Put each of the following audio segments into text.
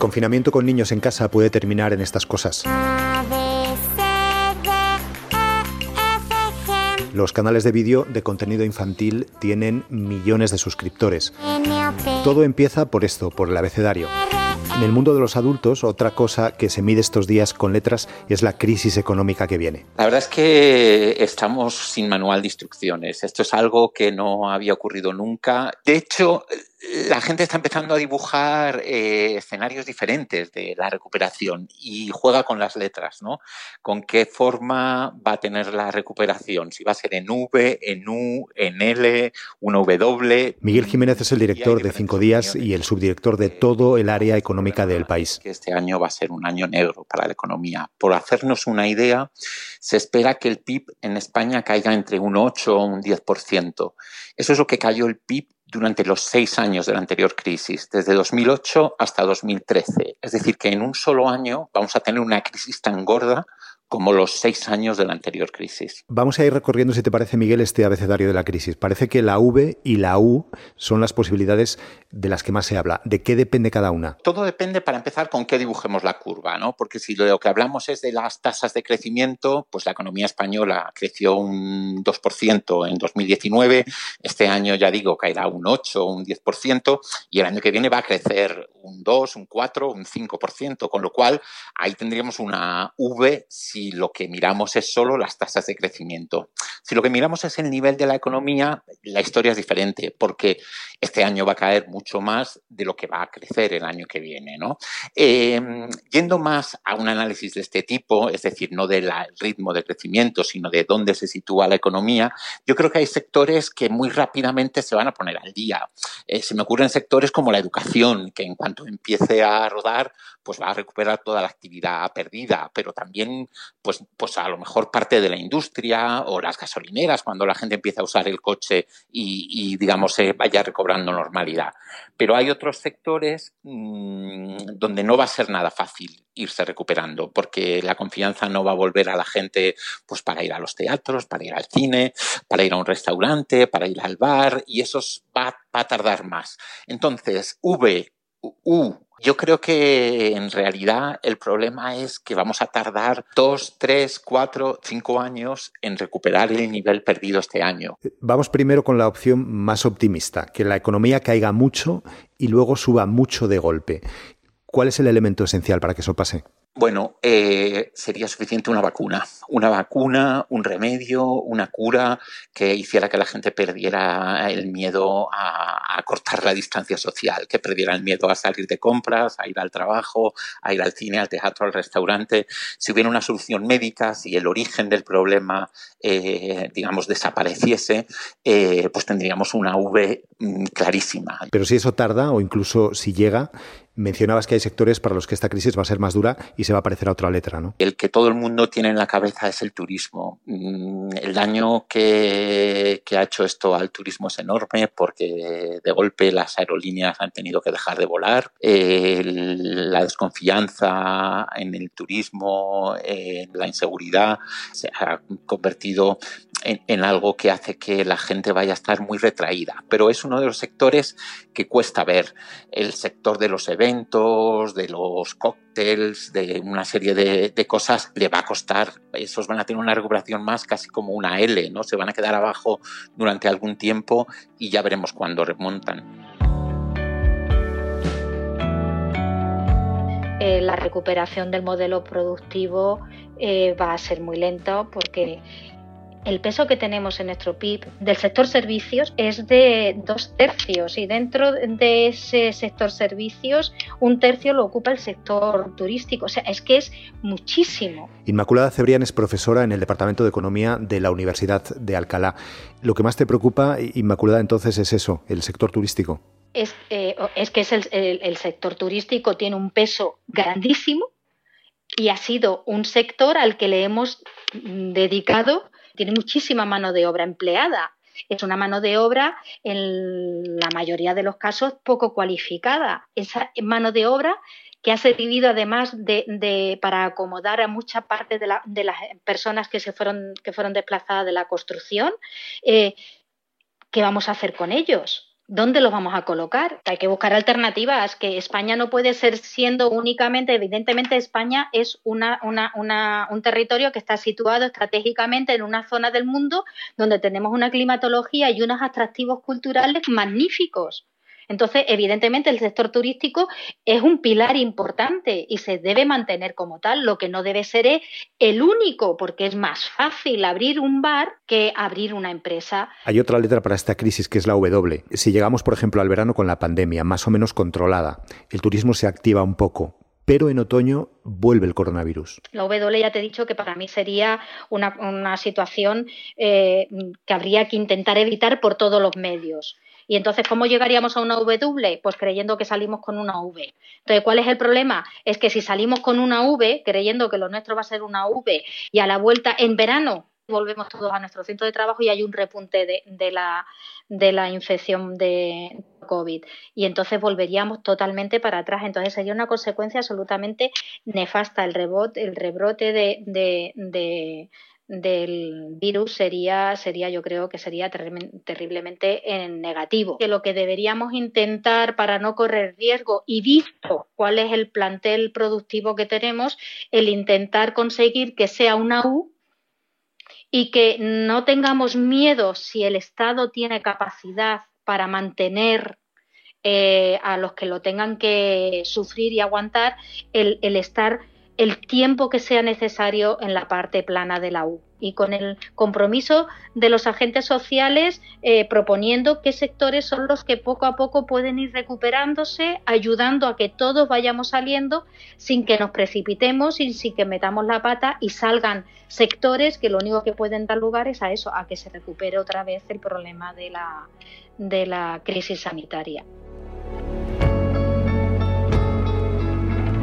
confinamiento con niños en casa puede terminar en estas cosas. Los canales de vídeo de contenido infantil tienen millones de suscriptores. Todo empieza por esto, por el abecedario. En el mundo de los adultos, otra cosa que se mide estos días con letras es la crisis económica que viene. La verdad es que estamos sin manual de instrucciones. Esto es algo que no había ocurrido nunca. De hecho, la gente está empezando a dibujar eh, escenarios diferentes de la recuperación y juega con las letras, ¿no? Con qué forma va a tener la recuperación, si va a ser en V, en U, en L, una W. Miguel Jiménez es el director de Cinco Días y el subdirector de todo el área económica del país. Este año va a ser un año negro para la economía. Por hacernos una idea, se espera que el PIB en España caiga entre un 8 o un 10%. Eso es lo que cayó el PIB durante los seis años de la anterior crisis, desde 2008 hasta 2013. Es decir, que en un solo año vamos a tener una crisis tan gorda como los seis años de la anterior crisis. Vamos a ir recorriendo, si te parece, Miguel, este abecedario de la crisis. Parece que la V y la U son las posibilidades de las que más se habla. ¿De qué depende cada una? Todo depende, para empezar, con qué dibujemos la curva, ¿no? Porque si lo que hablamos es de las tasas de crecimiento, pues la economía española creció un 2% en 2019, este año, ya digo, caerá un 8, un 10%, y el año que viene va a crecer un 2, un 4, un 5%, con lo cual ahí tendríamos una V si lo que miramos es solo las tasas de crecimiento. Si lo que miramos es el nivel de la economía, la historia es diferente, porque este año va a caer mucho más de lo que va a crecer el año que viene. ¿no? Em, yendo más a un análisis de este tipo, es decir, no del ritmo de crecimiento, sino de dónde se sitúa la economía, yo creo que hay sectores que muy rápidamente se van a poner al día. Eh, se me ocurren sectores como la educación, que en cuanto empiece a rodar, pues va a recuperar toda la actividad perdida, pero también pues, pues a lo mejor parte de la industria o las gasolineras cuando la gente empieza a usar el coche y, digamos se vaya recobrando normalidad. Pero hay otros sectores mm, donde no va a ser nada fácil irse recuperando, porque la confianza no va a volver a la gente pues para ir a los teatros, para ir al cine, para ir a un restaurante, para ir al bar, y eso va, va a tardar más. Entonces, V, U, yo creo que en realidad el problema es que vamos a tardar dos, tres, cuatro, cinco años en recuperar el nivel perdido este año. Vamos primero con la opción más optimista, que la economía caiga mucho y luego suba mucho de golpe. ¿Cuál es el elemento esencial para que eso pase? Bueno, eh, sería suficiente una vacuna. Una vacuna, un remedio, una cura que hiciera que la gente perdiera el miedo a, cortar la distancia social, que perdiera el miedo a salir de compras, a ir al trabajo, a ir al cine, al teatro, al restaurante. Si hubiera una solución médica, si el origen del problema, eh, digamos, desapareciese, eh, pues tendríamos una V mm, clarísima. Pero si eso tarda o incluso si llega, Mencionabas que hay sectores para los que esta crisis va a ser más dura y se va a parecer a otra letra, ¿no? El que todo el mundo tiene en la cabeza es el turismo. Mm, el daño que, ha hecho esto al turismo es enorme porque de golpe las aerolíneas han tenido que dejar de volar. la desconfianza en el turismo, en la inseguridad, se ha convertido en, algo que hace que la gente vaya a estar muy retraída. Pero es uno de los sectores que cuesta ver. El sector de los eventos, de los cócteles, de una serie de, cosas, le va a costar. Esos van a tener una recuperación más casi como una L, ¿no? Se van a quedar abajo durante algún tiempo y ya veremos cuándo remontan. Eh, la recuperación del modelo productivo eh, va a ser muy lento porque el peso que tenemos en nuestro PIB del sector servicios es de dos tercios y dentro de ese sector servicios un tercio lo ocupa el sector turístico. O sea, es que es muchísimo. Inmaculada Cebrián es profesora en el Departamento de Economía de la Universidad de Alcalá. Lo que más te preocupa, Inmaculada, entonces es eso, el sector turístico. Es, eh, que es el sector turístico tiene un peso grandísimo y ha sido un sector al que le hemos dedicado tiene muchísima mano de obra empleada. Es una mano de obra, en la mayoría de los casos, poco cualificada. Esa mano de obra que ha servido además de, para acomodar a mucha parte de, las personas que, se fueron, que fueron desplazadas de la construcción. Eh, ¿Qué vamos a hacer con ellos? ¿Dónde los vamos a colocar? Hay que buscar alternativas, que España no puede ser siendo únicamente, evidentemente España es una, un territorio que está situado estratégicamente en una zona del mundo donde tenemos una climatología y unos atractivos culturales magníficos. Entonces, evidentemente, el sector turístico es un pilar importante y se debe mantener como tal. Lo que no debe ser es el único, porque es más fácil abrir un bar que abrir una empresa. Hay otra letra para esta crisis que es la W. Si llegamos, por ejemplo, al verano con la pandemia más o menos controlada, el turismo se activa un poco, pero en otoño vuelve el coronavirus. La W ya te he dicho que para mí sería una, situación eh, que habría que intentar evitar por todos los medios. Y entonces, ¿cómo llegaríamos a una W? Pues creyendo que salimos con una V. Entonces, ¿cuál es el problema? Es que si salimos con una V, creyendo que lo nuestro va a ser una V, y a la vuelta en verano volvemos todos a nuestro centro de trabajo y hay un repunte de, la, de la infección de COVID. Y entonces volveríamos totalmente para atrás. Entonces sería una consecuencia absolutamente nefasta el rebote, el rebrote de, de del virus sería, sería yo creo que sería terriblemente en negativo. Que lo que deberíamos intentar para no correr riesgo y visto cuál es el plantel productivo que tenemos, el intentar conseguir que sea una U y que no tengamos miedo si el Estado tiene capacidad para mantener eh, a los que lo tengan que sufrir y aguantar el, el estar el tiempo que sea necesario en la parte plana de la U y con el compromiso de los agentes sociales eh, proponiendo qué sectores son los que poco a poco pueden ir recuperándose, ayudando a que todos vayamos saliendo sin que nos precipitemos y sin que metamos la pata y salgan sectores que lo único que pueden dar lugar es a eso, a que se recupere otra vez el problema de la, de la crisis sanitaria.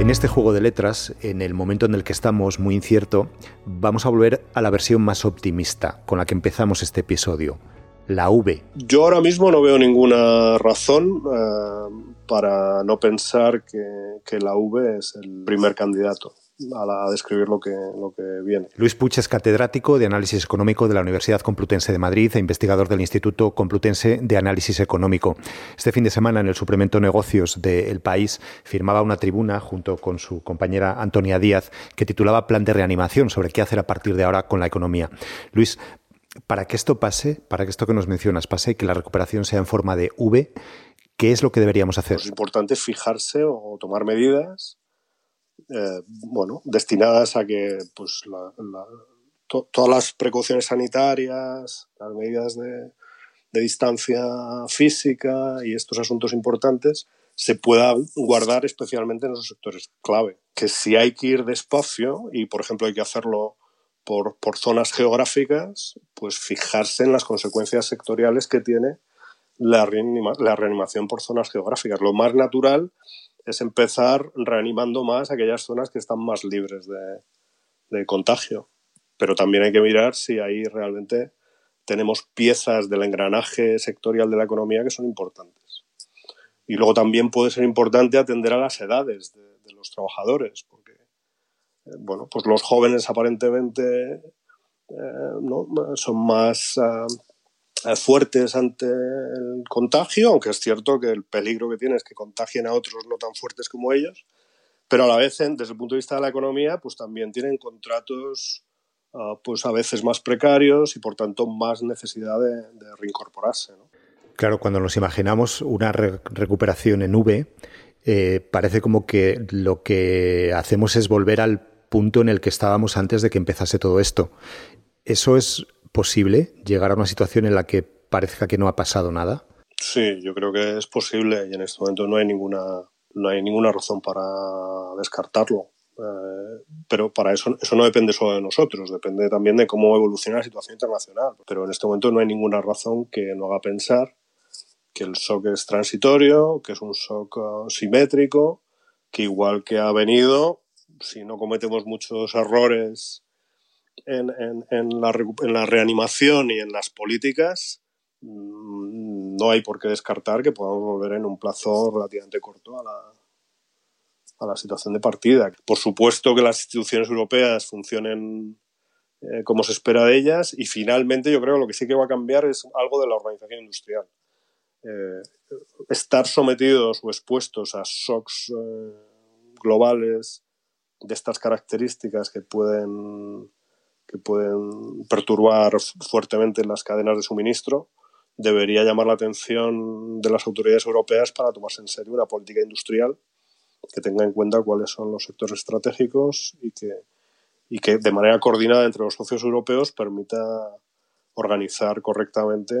En este juego de letras, en el momento en el que estamos muy incierto, vamos a volver a la versión más optimista con la que empezamos este episodio, la V. Yo ahora mismo no veo ninguna razón eh, para no pensar que la V es el primer candidato a, describir lo que, lo que viene. Luis Puch es catedrático de Análisis Económico de la Universidad Complutense de Madrid e investigador del Instituto Complutense de Análisis Económico. Este fin de semana en el suplemento Negocios de El País firmaba una tribuna junto con su compañera Antonia Díaz que titulaba Plan de reanimación sobre qué hacer a partir de ahora con la economía. Luis, para que esto pase, para que esto que nos mencionas pase, que la recuperación sea en forma de V, ¿qué es lo que deberíamos hacer? Pues es importante fijarse o tomar medidas eh, bueno, destinadas a que pues, todas las precauciones sanitarias, las medidas de, distancia física y estos asuntos importantes se puedan guardar especialmente en esos sectores clave. Que si hay que ir despacio y, por ejemplo, hay que hacerlo por, por zonas geográficas, pues fijarse en las consecuencias sectoriales que tiene la, la reanimación por zonas geográficas. Lo más natural es empezar reanimando más aquellas zonas que están más libres de, contagio. Pero también hay que mirar si ahí realmente tenemos piezas del engranaje sectorial de la economía que son importantes. Y luego también puede ser importante atender a las edades de, los trabajadores, porque eh, bueno, pues los jóvenes aparentemente eh, son más ah, fuertes ante el contagio, aunque es cierto que el peligro que tiene es que contagien a otros no tan fuertes como ellos, pero a la vez, desde el punto de vista de la economía, pues también tienen contratos ah, pues a veces más precarios y por tanto más necesidad de, reincorporarse. Claro, cuando nos imaginamos una recuperación en V, eh, parece como que lo que hacemos es volver al punto en el que estábamos antes de que empezase todo esto. ¿Eso es posible llegar a una situación en la que parezca que no ha pasado nada? Sí, yo creo que es posible y en este momento no hay ninguna, no hay ninguna razón para descartarlo. Eh, pero para eso, eso no depende solo de nosotros, depende también de cómo evoluciona la situación internacional. Pero en este momento no hay ninguna razón que no haga pensar que el shock es transitorio, que es un shock uh, simétrico, que igual que ha venido, si no cometemos muchos errores en, la, reanimación y en las políticas, mm, no hay por qué descartar que podamos volver en un plazo relativamente corto a la, a la situación de partida. Por supuesto que las instituciones europeas funcionen eh, como se espera de ellas y finalmente yo creo que lo que sí que va a cambiar es algo de la organización industrial. eh, estar sometidos o expuestos a shocks eh, globales de estas características que pueden, que pueden perturbar fuertemente las cadenas de suministro, debería llamar la atención de las autoridades europeas para tomarse en serio una política industrial que tenga en cuenta cuáles son los sectores estratégicos y que, y que de manera coordinada entre los socios europeos permita organizar correctamente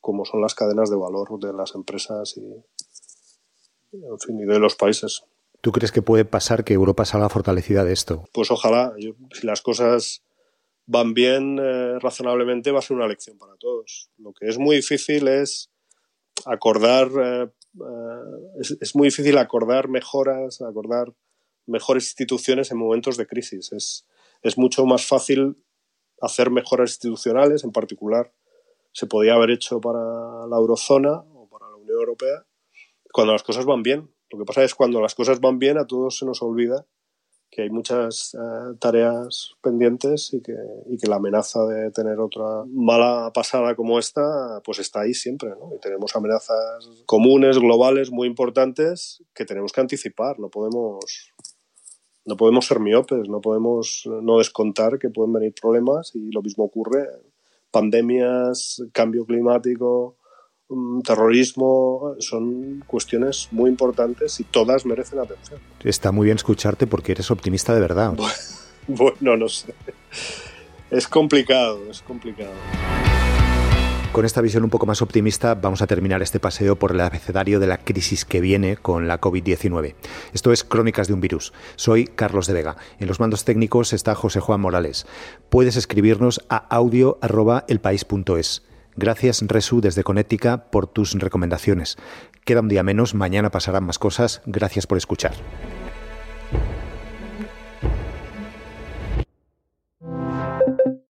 cómo son las cadenas de valor de las empresas y, en fin, y de los países. ¿Tú crees que puede pasar que Europa salga fortalecida de esto? Pues ojalá. si las cosas van bien eh, razonablemente, va a ser una lección para todos. Lo que es muy difícil es acordar, eh, eh, es, muy difícil acordar mejoras, acordar mejores instituciones en momentos de crisis. Es, es mucho más fácil hacer mejoras institucionales, en particular se podía haber hecho para la eurozona o para la Unión Europea cuando las cosas van bien. Lo que pasa es cuando las cosas van bien a todos se nos olvida que hay muchas eh, tareas pendientes y que, y que, la amenaza de tener otra mala pasada como esta, pues está ahí siempre, ¿no? Y tenemos amenazas comunes, globales, muy importantes que tenemos que anticipar. No podemos, no podemos ser miopes, no podemos no descontar que pueden venir problemas y lo mismo ocurre pandemias, cambio climático, terrorismo, son cuestiones muy importantes y todas merecen atención. Está muy bien escucharte porque eres optimista de verdad. Bueno, no sé. Es complicado, es complicado. Con esta visión un poco más optimista vamos a terminar este paseo por el abecedario de la crisis que viene con la COVID-19. Esto es Crónicas de un virus. Soy Carlos de Vega. En los mandos técnicos está José Juan Morales. Puedes escribirnos a audio.elpaís.es. Gracias, Resu, desde Conética, por tus recomendaciones. Queda un día menos, mañana pasarán más cosas. Gracias por escuchar.